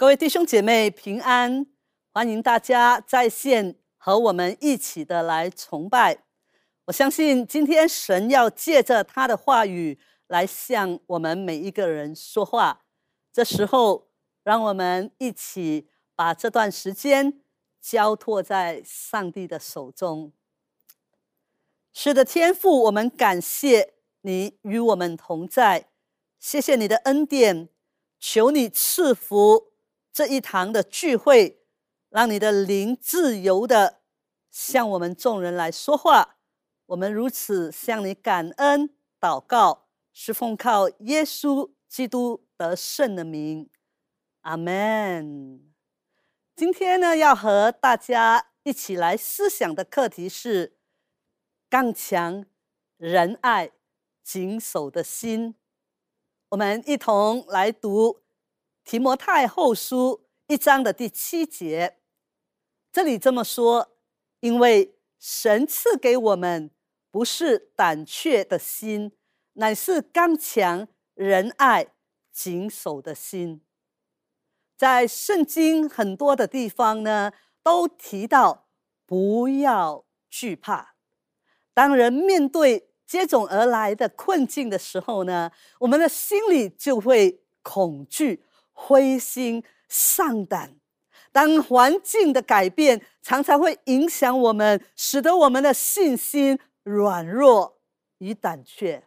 各位弟兄姐妹平安，欢迎大家在线和我们一起的来崇拜。我相信今天神要借着他的话语来向我们每一个人说话。这时候，让我们一起把这段时间交托在上帝的手中。是的，天父，我们感谢你与我们同在，谢谢你的恩典，求你赐福这一堂的聚会，让你的灵自由的向我们众人来说话。我们如此向你感恩祷告，是奉靠耶稣基督得胜的名，阿门。今天呢，要和大家一起来思想的课题是刚强、仁爱、谨守的心。我们一同来读提摩太后书一章的第七节，这里这么说：因为神赐给我们。不是胆怯的心，乃是刚强、仁爱、谨守的心。在圣经很多的地方呢，都提到不要惧怕。当人面对接踵而来的困境的时候呢，我们的心里就会恐惧、灰心、丧胆。当环境的改变常常会影响我们，使得我们的信心。软弱与胆怯，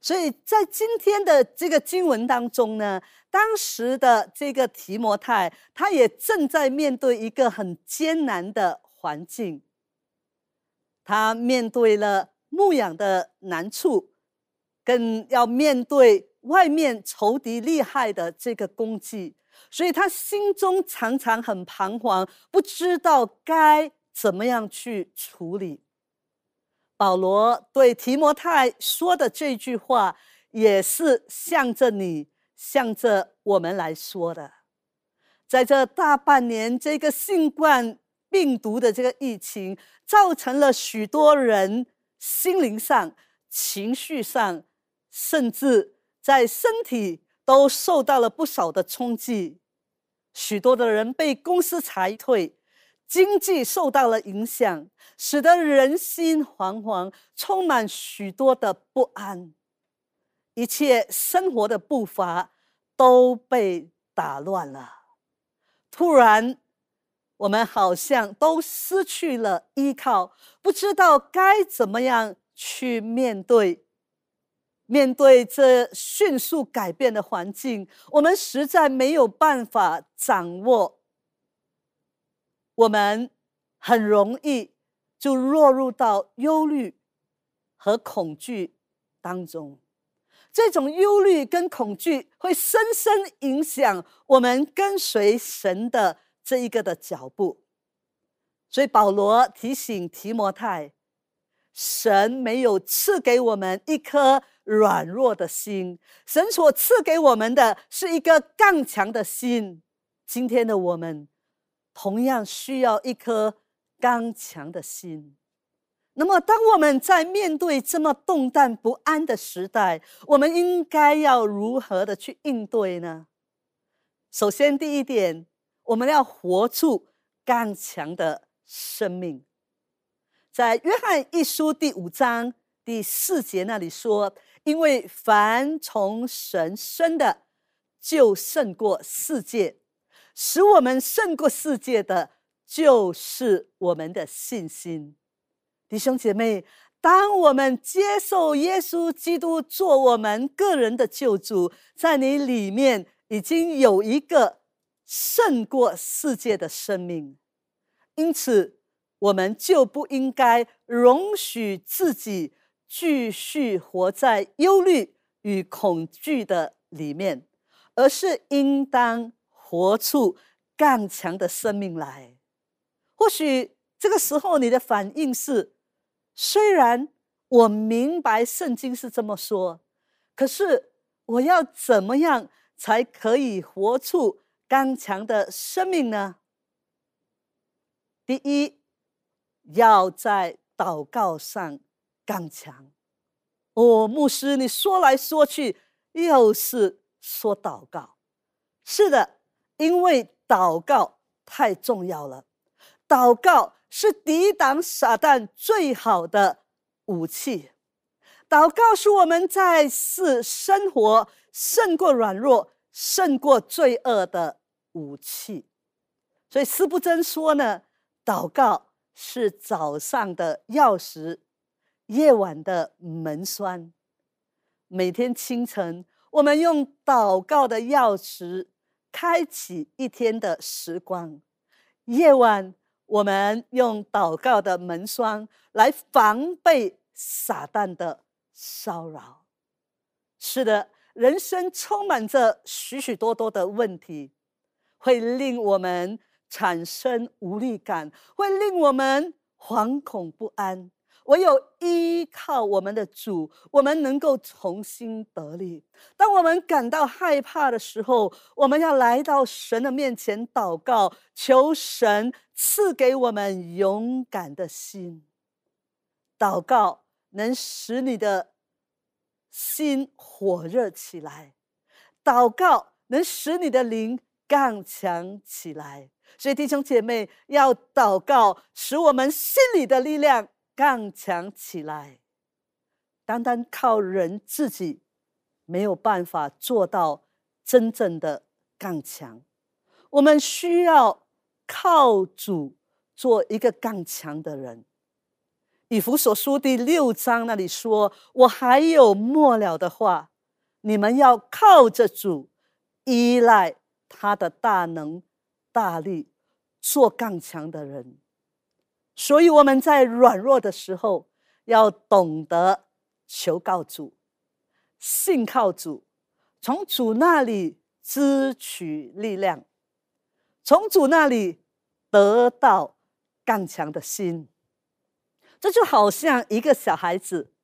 所以在今天的这个经文当中呢，当时的这个提摩太，他也正在面对一个很艰难的环境。他面对了牧养的难处，更要面对外面仇敌厉害的这个攻击，所以他心中常常很彷徨，不知道该怎么样去处理。保罗对提摩太说的这句话，也是向着你、向着我们来说的。在这大半年，这个新冠病毒的这个疫情，造成了许多人心灵上、情绪上，甚至在身体都受到了不少的冲击。许多的人被公司裁退。经济受到了影响，使得人心惶惶，充满许多的不安，一切生活的步伐都被打乱了。突然，我们好像都失去了依靠，不知道该怎么样去面对。面对这迅速改变的环境，我们实在没有办法掌握。我们很容易就落入到忧虑和恐惧当中，这种忧虑跟恐惧会深深影响我们跟随神的这一个的脚步。所以保罗提醒提摩太，神没有赐给我们一颗软弱的心，神所赐给我们的是一个刚强的心。今天的我们。同样需要一颗刚强的心。那么，当我们在面对这么动荡不安的时代，我们应该要如何的去应对呢？首先，第一点，我们要活出刚强的生命。在约翰一书第五章第四节那里说：“因为凡从神生的，就胜过世界。”使我们胜过世界的，就是我们的信心，弟兄姐妹。当我们接受耶稣基督做我们个人的救主，在你里面已经有一个胜过世界的生命，因此我们就不应该容许自己继续活在忧虑与恐惧的里面，而是应当。活出更强的生命来。或许这个时候你的反应是：虽然我明白圣经是这么说，可是我要怎么样才可以活出刚强的生命呢？第一，要在祷告上刚强。哦，牧师，你说来说去又是说祷告，是的。因为祷告太重要了，祷告是抵挡撒旦最好的武器。祷告是我们在世生活胜过软弱、胜过罪恶的武器。所以斯布真说呢，祷告是早上的钥匙，夜晚的门栓。每天清晨，我们用祷告的钥匙开启一天的时光；夜晚，我们用祷告的门栓来防备撒旦的骚扰。是的，人生充满着许许多多的问题，会令我们产生无力感，会令我们惶恐不安。唯有依靠我们的主，我们能够重新得力。当我们感到害怕的时候，我们要来到神的面前祷告，求神赐给我们勇敢的心。祷告能使你的心火热起来，祷告能使你的灵刚强起来。所以弟兄姐妹要祷告，使我们心里的力量。刚强起来，单单靠人自己没有办法做到真正的刚强。我们需要靠主做一个刚强的人。以弗所书第六章那里说：“我还有末了的话，你们要靠着主，依赖他的大能大力，做刚强的人。”所以我们在软弱的时候，要懂得求告主，信靠主，从主那里支取力量，从主那里得到刚强的心。这就好像一个小孩子，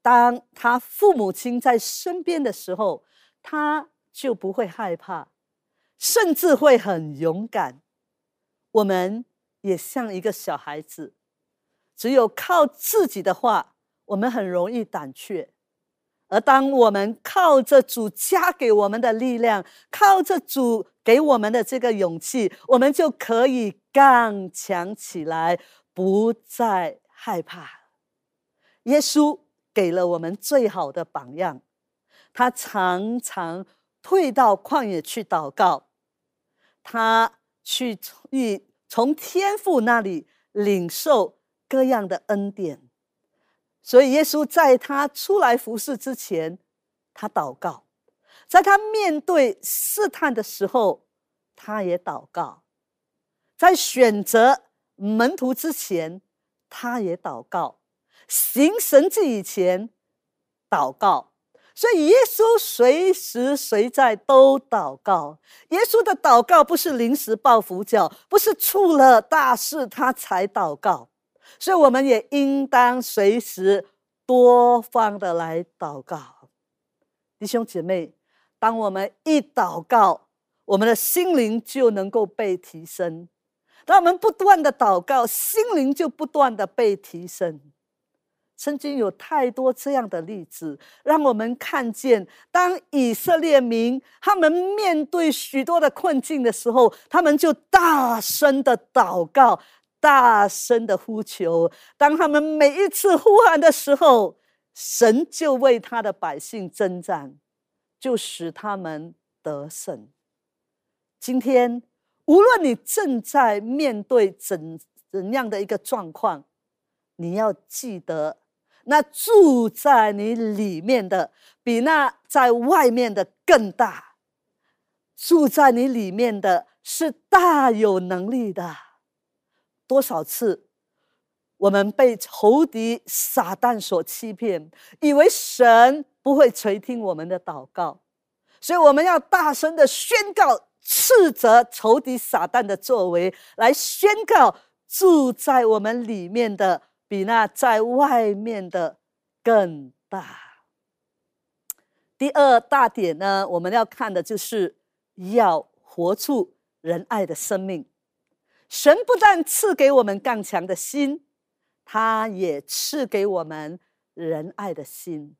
当他父母亲在身边的时候，他就不会害怕，甚至会很勇敢。我们。也像一个小孩子，只有靠自己的话，我们很容易胆怯；而当我们靠着主加给我们的力量，靠着主给我们的这个勇气，我们就可以刚强起来，不再害怕。耶稣给了我们最好的榜样，他常常退到旷野去祷告，他去遇。从天父那里领受各样的恩典，所以耶稣在他出来服侍之前，他祷告；在他面对试探的时候，他也祷告；在选择门徒之前，他也祷告；行神迹以前，祷告。所以，耶稣随时随在都祷告。耶稣的祷告不是临时抱佛脚，不是出了大事他才祷告。所以，我们也应当随时多方的来祷告。弟兄姐妹，当我们一祷告，我们的心灵就能够被提升；当我们不断的祷告，心灵就不断的被提升。曾经有太多这样的例子，让我们看见，当以色列民他们面对许多的困境的时候，他们就大声的祷告，大声的呼求。当他们每一次呼喊的时候，神就为他的百姓征战，就使他们得胜。今天，无论你正在面对怎怎样的一个状况，你要记得。那住在你里面的，比那在外面的更大。住在你里面的是大有能力的。多少次，我们被仇敌撒旦所欺骗，以为神不会垂听我们的祷告，所以我们要大声的宣告，斥责仇敌撒旦的作为，来宣告住在我们里面的。比那在外面的更大。第二大点呢，我们要看的就是要活出仁爱的生命。神不但赐给我们更强的心，他也赐给我们仁爱的心。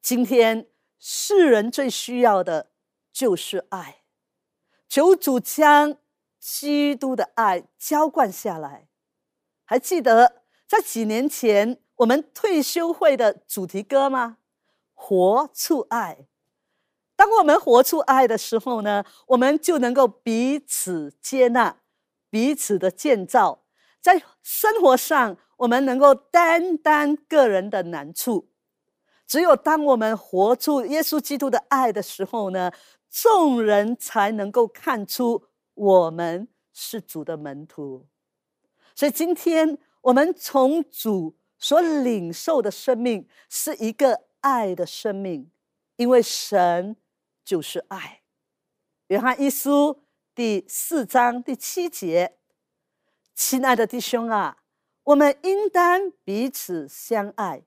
今天世人最需要的就是爱。求主将基督的爱浇灌下来。还记得在几年前我们退休会的主题歌吗？活出爱。当我们活出爱的时候呢，我们就能够彼此接纳，彼此的建造，在生活上我们能够担当个人的难处。只有当我们活出耶稣基督的爱的时候呢，众人才能够看出我们是主的门徒。所以今天我们从主所领受的生命是一个爱的生命，因为神就是爱。约翰一书第四章第七节，亲爱的弟兄啊，我们应当彼此相爱。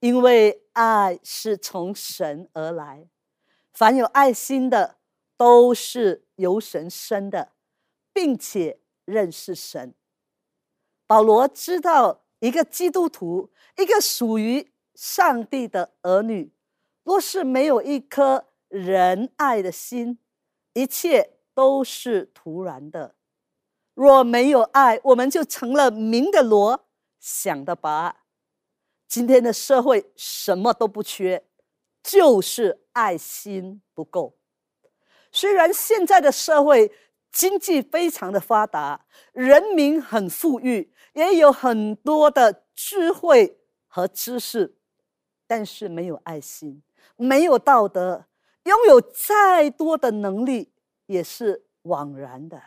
因为爱是从神而来，凡有爱心的都是由神生的，并且认识神。保罗知道，一个基督徒，一个属于上帝的儿女，若是没有一颗仁爱的心，一切都是徒然的。若没有爱，我们就成了明的罗，想的拔。今天的社会什么都不缺，就是爱心不够。虽然现在的社会经济非常的发达，人民很富裕，也有很多的智慧和知识，但是没有爱心，没有道德，拥有再多的能力也是枉然的。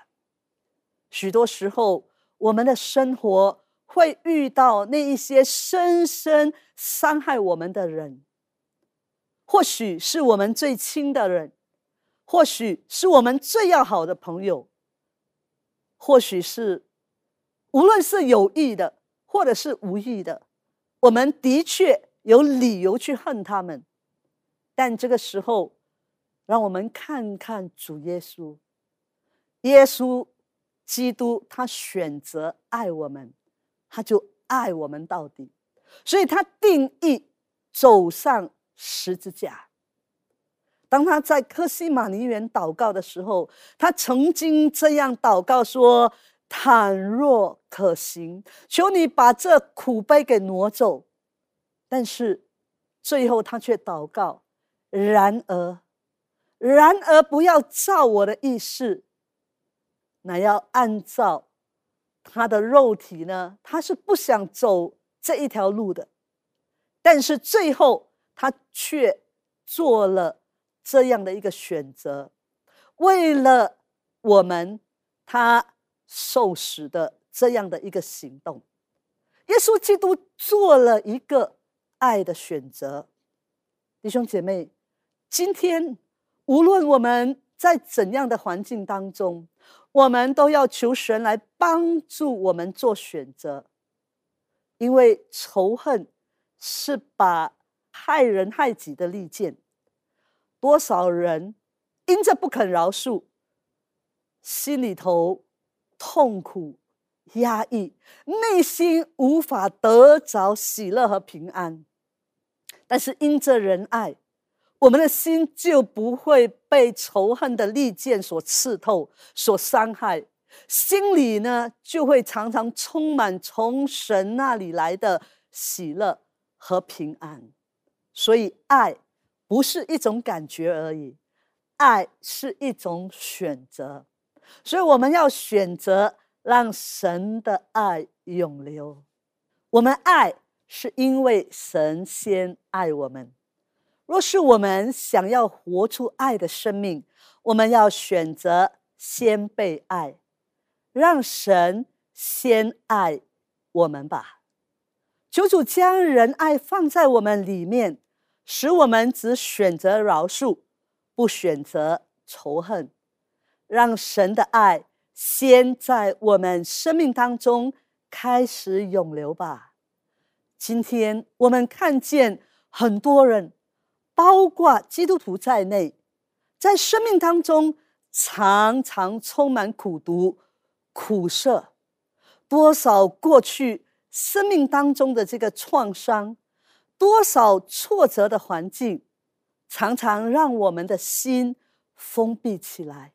许多时候，我们的生活。会遇到那一些深深伤害我们的人，或许是我们最亲的人，或许是我们最要好的朋友，或许是无论是有意的或者是无意的，我们的确有理由去恨他们。但这个时候，让我们看看主耶稣，耶稣基督，他选择爱我们。他就爱我们到底，所以他定义走上十字架。当他在科西玛尼园祷告的时候，他曾经这样祷告说：“倘若可行，求你把这苦杯给挪走。”但是最后他却祷告：“然而，然而不要照我的意思，乃要按照。”他的肉体呢？他是不想走这一条路的，但是最后他却做了这样的一个选择，为了我们，他受死的这样的一个行动。耶稣基督做了一个爱的选择。弟兄姐妹，今天无论我们在怎样的环境当中。我们都要求神来帮助我们做选择，因为仇恨是把害人害己的利剑。多少人因着不肯饶恕，心里头痛苦、压抑，内心无法得着喜乐和平安。但是因着仁爱。我们的心就不会被仇恨的利剑所刺透、所伤害，心里呢就会常常充满从神那里来的喜乐和平安。所以，爱不是一种感觉而已，爱是一种选择。所以，我们要选择让神的爱永留。我们爱是因为神先爱我们。若是我们想要活出爱的生命，我们要选择先被爱，让神先爱我们吧。求主将仁爱放在我们里面，使我们只选择饶恕，不选择仇恨，让神的爱先在我们生命当中开始涌流吧。今天我们看见很多人。包括基督徒在内，在生命当中常常充满苦毒、苦涩。多少过去生命当中的这个创伤，多少挫折的环境，常常让我们的心封闭起来，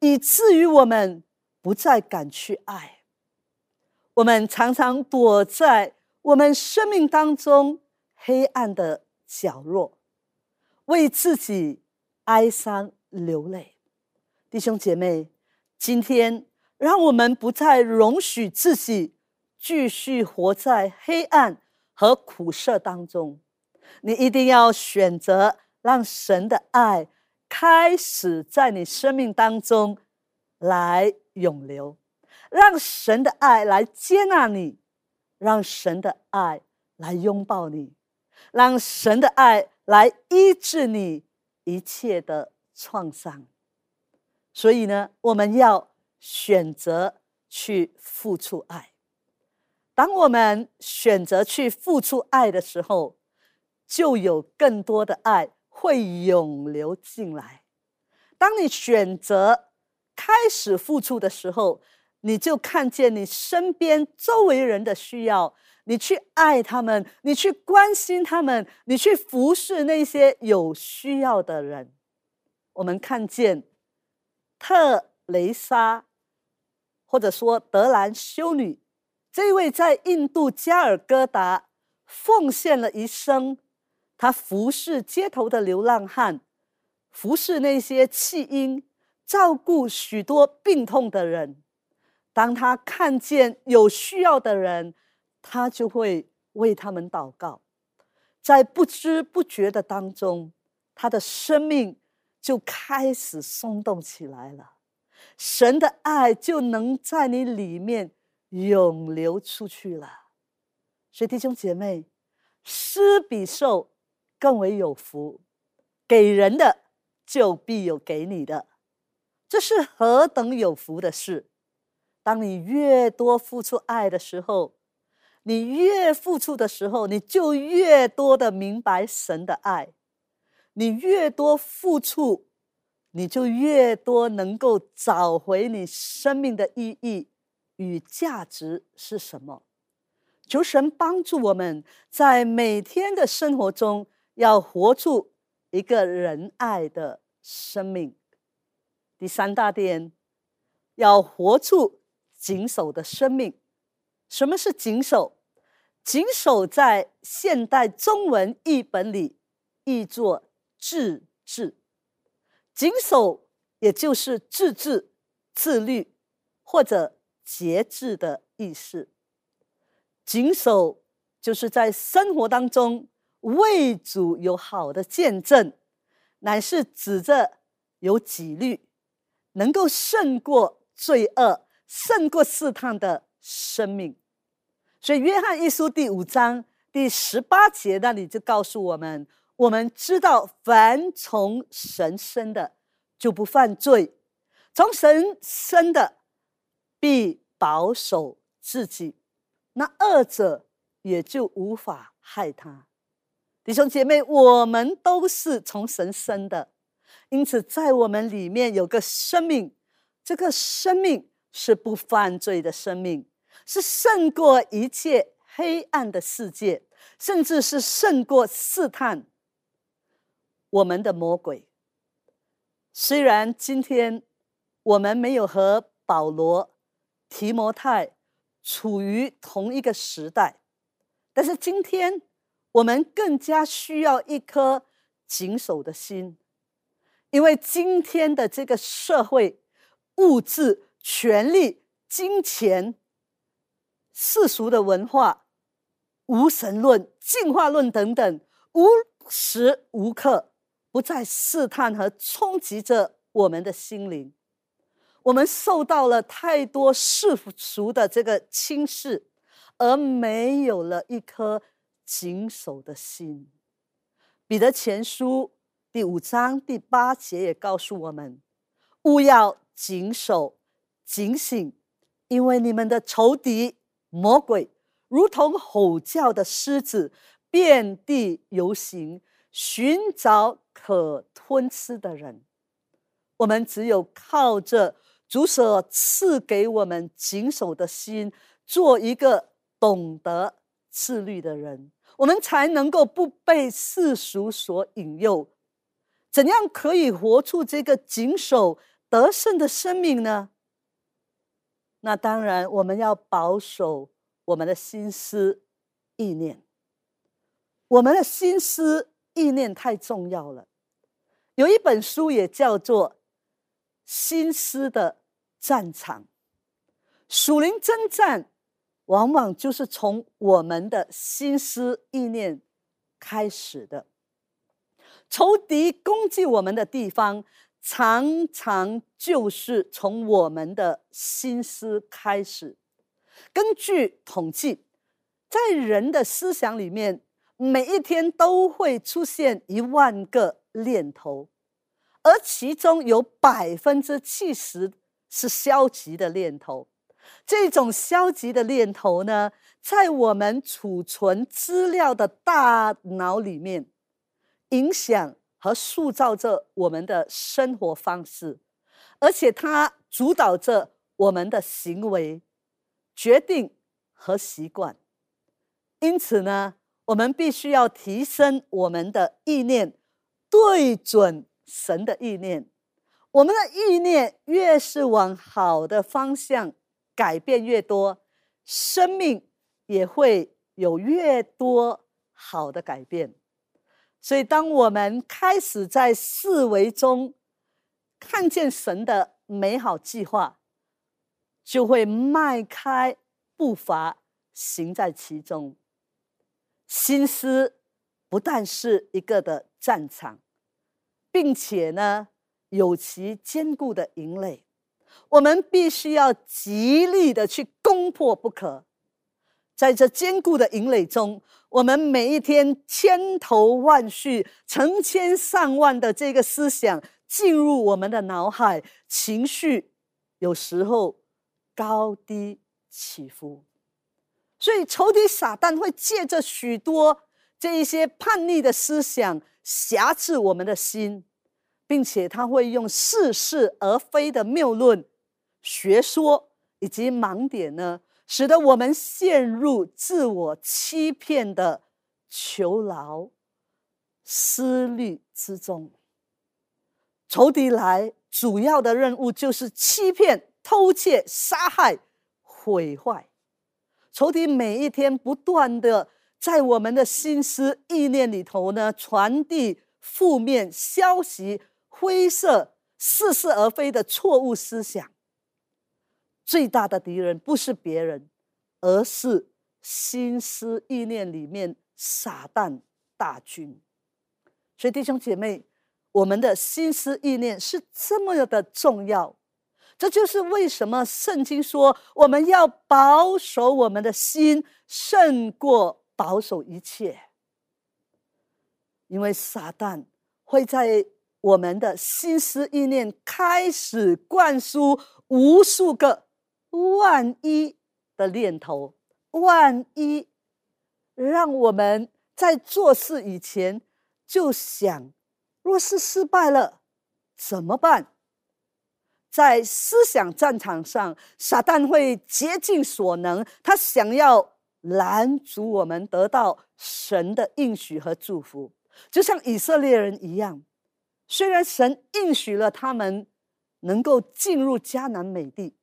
以至于我们不再敢去爱。我们常常躲在我们生命当中黑暗的角落，为自己哀伤流泪。弟兄姐妹，今天让我们不再容许自己继续活在黑暗和苦涩当中。你一定要选择让神的爱开始在你生命当中来永流。让神的爱来接纳你，让神的爱来拥抱你，让神的爱来医治你一切的创伤。所以呢，我们要选择去付出爱。当我们选择去付出爱的时候，就有更多的爱会涌流进来。当你选择开始付出的时候，你就看见你身边周围人的需要，你去爱他们，你去关心他们，你去服侍那些有需要的人。我们看见特蕾莎，或者说德兰修女，这位在印度加尔各答奉献了一生，他服侍街头的流浪汉，服侍那些弃婴，照顾许多病痛的人。当他看见有需要的人，他就会为他们祷告，在不知不觉的当中，他的生命就开始松动起来了，神的爱就能在你里面涌流出去了。所以弟兄姐妹，施比受更为有福，给人的就必有给你的，这是何等有福的事！当你越多付出爱的时候，你越付出的时候，你就越多的明白神的爱。你越多付出，你就越多能够找回你生命的意义与价值是什么。求神帮助我们在每天的生活中，要活出一个仁爱的生命。第三大点，要活出。谨守的生命，什么是谨守？谨守在现代中文译本里译作自治。谨守也就是自治、自律或者节制的意思。谨守就是在生活当中为主有好的见证，乃是指着有纪律，能够胜过罪恶。胜过试探的生命，所以约翰一书第五章第十八节那里就告诉我们：我们知道，凡从神生的就不犯罪，从神生的必保守自己，那二者也就无法害他。弟兄姐妹，我们都是从神生的，因此在我们里面有个生命，这个生命。是不犯罪的生命，是胜过一切黑暗的世界，甚至是胜过试探我们的魔鬼。虽然今天我们没有和保罗、提摩太处于同一个时代，但是今天我们更加需要一颗谨守的心，因为今天的这个社会物质。权力、金钱、世俗的文化、无神论、进化论等等，无时无刻不在试探和冲击着我们的心灵。我们受到了太多世俗的这个轻视，而没有了一颗谨守的心。彼得前书第五章第八节也告诉我们：勿要谨守。警醒，因为你们的仇敌魔鬼如同吼叫的狮子，遍地游行，寻找可吞吃的人。我们只有靠着主所赐给我们谨守的心，做一个懂得自律的人，我们才能够不被世俗所引诱。怎样可以活出这个谨守？得胜的生命呢？那当然，我们要保守我们的心思意念。我们的心思意念太重要了。有一本书也叫做《心思的战场》，属灵征战往往就是从我们的心思意念开始的。仇敌攻击我们的地方。常常就是从我们的心思开始。根据统计，在人的思想里面，每一天都会出现一万个念头，而其中有百分之七十是消极的念头。这种消极的念头呢，在我们储存资料的大脑里面影响。和塑造着我们的生活方式，而且它主导着我们的行为、决定和习惯。因此呢，我们必须要提升我们的意念，对准神的意念。我们的意念越是往好的方向改变越多，生命也会有越多好的改变。所以，当我们开始在四维中看见神的美好计划，就会迈开步伐行在其中。心思不但是一个的战场，并且呢有其坚固的营垒，我们必须要极力的去攻破不可。在这坚固的营垒中，我们每一天千头万绪、成千上万的这个思想进入我们的脑海，情绪有时候高低起伏，所以仇敌撒旦会借着许多这一些叛逆的思想辖制我们的心，并且他会用似是而非的谬论、学说以及盲点呢。使得我们陷入自我欺骗的囚牢、思虑之中。仇敌来主要的任务就是欺骗、偷窃、杀害、毁坏。仇敌每一天不断的在我们的心思意念里头呢，传递负面消息、灰色、似是而非的错误思想。最大的敌人不是别人，而是心思意念里面撒旦大军。所以弟兄姐妹，我们的心思意念是这么的重要。这就是为什么圣经说我们要保守我们的心，胜过保守一切。因为撒旦会在我们的心思意念开始灌输无数个。万一的念头，万一让我们在做事以前就想：若是失败了怎么办？在思想战场上，撒旦会竭尽所能，他想要拦阻我们得到神的应许和祝福，就像以色列人一样。虽然神应许了他们能够进入迦南美地。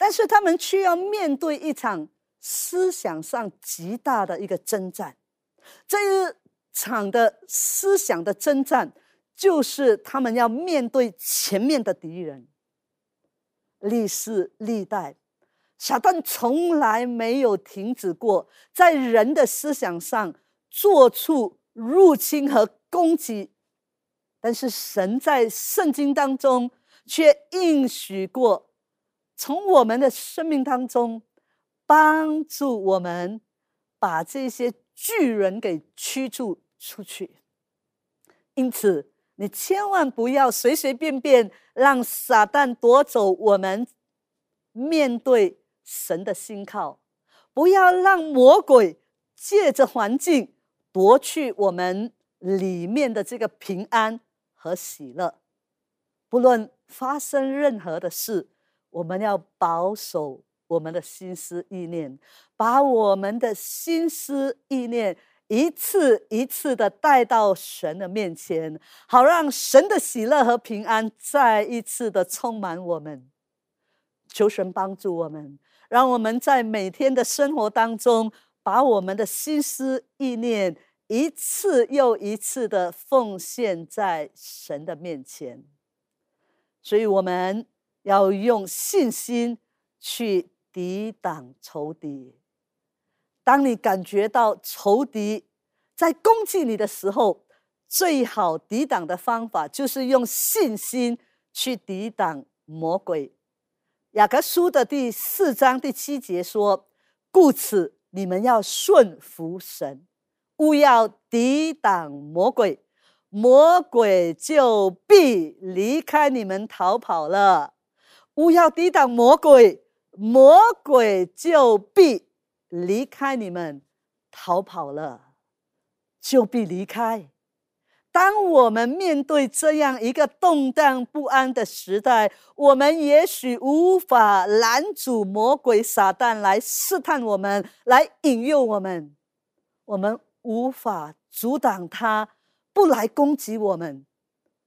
但是他们却要面对一场思想上极大的一个征战，这一场的思想的征战，就是他们要面对前面的敌人。历史历代，撒旦从来没有停止过在人的思想上做出入侵和攻击，但是神在圣经当中却应许过。从我们的生命当中帮助我们把这些巨人给驱逐出去。因此，你千万不要随随便便让撒旦夺走我们面对神的心靠，不要让魔鬼借着环境夺去我们里面的这个平安和喜乐。不论发生任何的事。我们要保守我们的心思意念，把我们的心思意念一次一次的带到神的面前，好让神的喜乐和平安再一次的充满我们。求神帮助我们，让我们在每天的生活当中，把我们的心思意念一次又一次的奉献在神的面前。所以，我们要用信心去抵挡仇敌。当你感觉到仇敌在攻击你的时候，最好抵挡的方法就是用信心去抵挡魔鬼。雅各书的第四章第七节说：“故此，你们要顺服神，勿要抵挡魔鬼，魔鬼就必离开你们逃跑了。勿要抵挡魔鬼，魔鬼就必离开你们逃跑了，就必离开。”当我们面对这样一个动荡不安的时代，我们也许无法拦阻魔鬼撒旦来试探我们，来引诱我们。我们无法阻挡他不来攻击我们，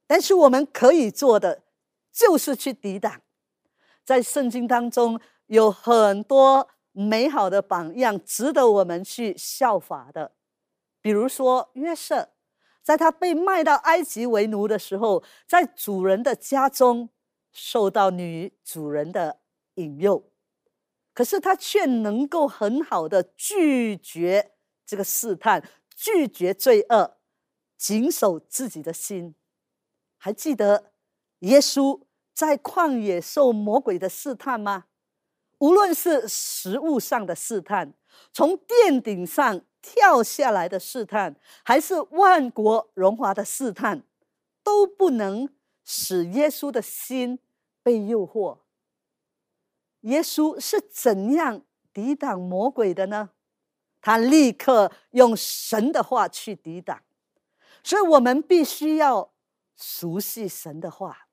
但是我们可以做的就是去抵挡。在圣经当中有很多美好的榜样，值得我们去效法的，比如说约瑟。在他被卖到埃及为奴的时候，在主人的家中受到女主人的引诱，可是他却能够很好的拒绝这个试探，拒绝罪恶，谨守自己的心。还记得耶稣在旷野受魔鬼的试探吗？无论是食物上的试探，从殿顶上。跳下来的试探，还是万国荣华的试探，都不能使耶稣的心被诱惑。耶稣是怎样抵挡魔鬼的呢？他立刻用神的话去抵挡。所以，我们必须要熟悉神的话。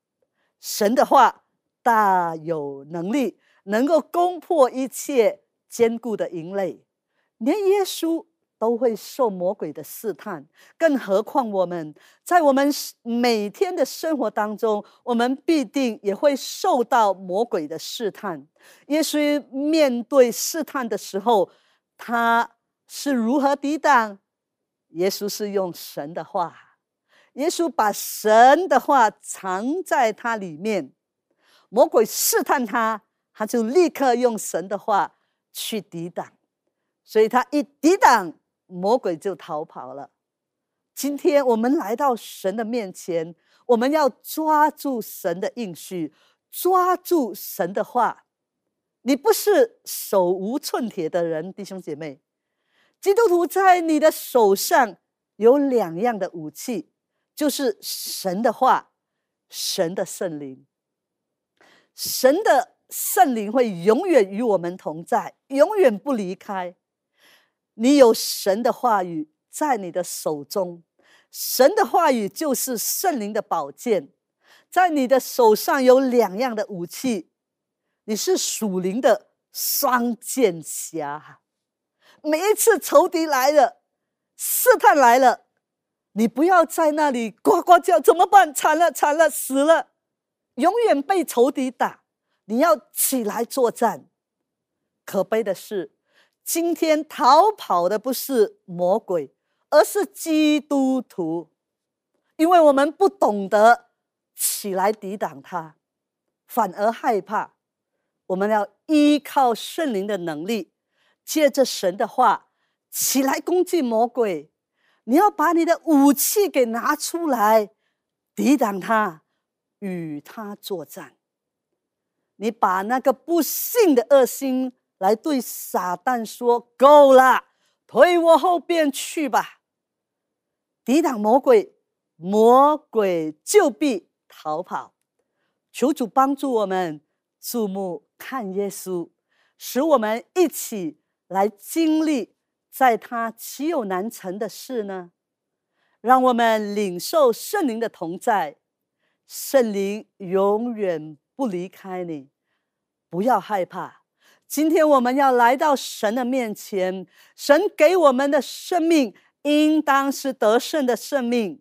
神的话大有能力，能够攻破一切坚固的营垒，连耶稣。都会受魔鬼的试探，更何况我们在我们每天的生活当中，我们必定也会受到魔鬼的试探。耶稣面对试探的时候，他是如何抵挡？耶稣是用神的话，耶稣把神的话藏在他里面。魔鬼试探他，他就立刻用神的话去抵挡，所以他一抵挡。魔鬼就逃跑了。今天我们来到神的面前，我们要抓住神的应许，抓住神的话。你不是手无寸铁的人，弟兄姐妹。基督徒在你的手上有两样的武器，就是神的话，神的圣灵。神的圣灵会永远与我们同在，永远不离开。你有神的话语在你的手中，神的话语就是圣灵的宝剑，在你的手上有两样的武器，你是属灵的双剑侠。每一次仇敌来了，试探来了，你不要在那里呱呱叫，怎么办？惨了，惨了，死了，永远被仇敌打。你要起来作战。可悲的是。今天逃跑的不是魔鬼，而是基督徒，因为我们不懂得起来抵挡他，反而害怕。我们要依靠圣灵的能力，借着神的话起来攻击魔鬼。你要把你的武器给拿出来，抵挡他，与他作战。你把那个不幸的恶心。来对撒旦说：“够了，退我后边去吧！抵挡魔鬼，魔鬼就必逃跑。求主帮助我们，注目看耶稣，使我们一起来经历，在他岂有难成的事呢？让我们领受圣灵的同在，圣灵永远不离开你，不要害怕。”今天我们要来到神的面前，神给我们的生命，应当是得胜的生命。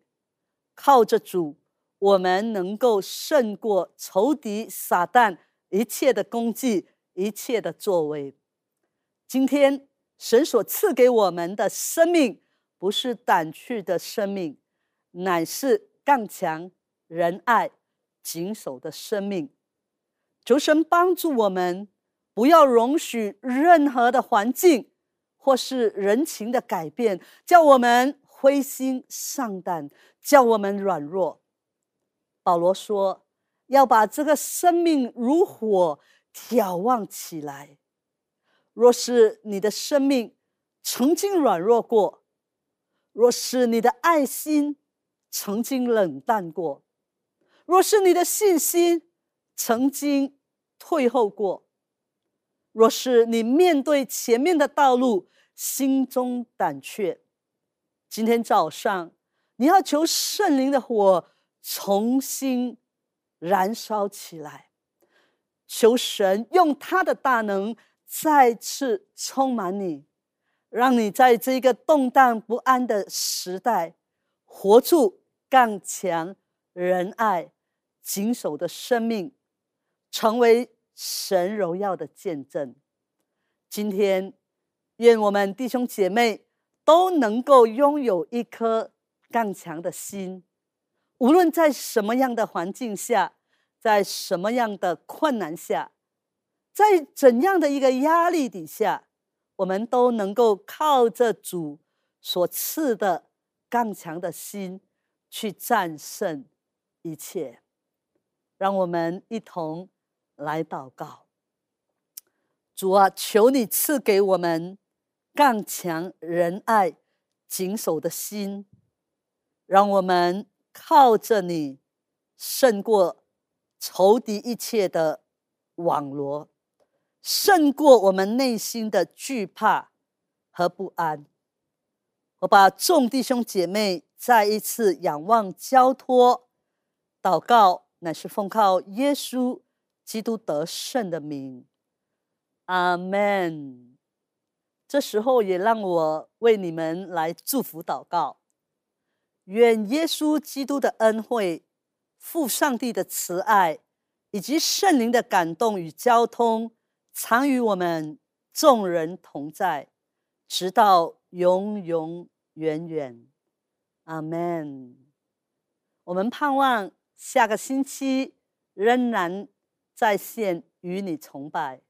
靠着主，我们能够胜过仇敌撒旦一切的攻击、一切的作为。今天神所赐给我们的生命，不是胆怯的生命，乃是刚强、仁爱、谨守的生命。求神帮助我们，不要容许任何的环境或是人情的改变，叫我们灰心丧胆，叫我们软弱。保罗说：“要把这个生命如火眺望起来。若是你的生命曾经软弱过，若是你的爱心曾经冷淡过，若是你的信心曾经……”退后过。若是你面对前面的道路心中胆怯，今天早上你要求圣灵的火重新燃烧起来，求神用他的大能再次充满你，让你在这个动荡不安的时代，活出刚强、仁爱、谨守的生命。成为神荣耀的见证。今天，愿我们弟兄姐妹都能够拥有一颗刚强的心，无论在什么样的环境下，在什么样的困难下，在怎样的一个压力底下，我们都能够靠着主所赐的刚强的心去战胜一切。让我们一同。来祷告，主啊，求你赐给我们刚强、仁爱、谨守的心，让我们靠着你胜过仇敌一切的网罗，胜过我们内心的惧怕和不安。我把众弟兄姐妹再一次仰望交托祷告，乃是奉靠耶稣。基督得胜的名，阿门。这时候也让我为你们来祝福祷告，愿耶稣基督的恩惠、父上帝的慈爱以及圣灵的感动与交通，常与我们众人同在，直到永永远远。阿门。我们盼望下个星期仍然。在线与你崇拜。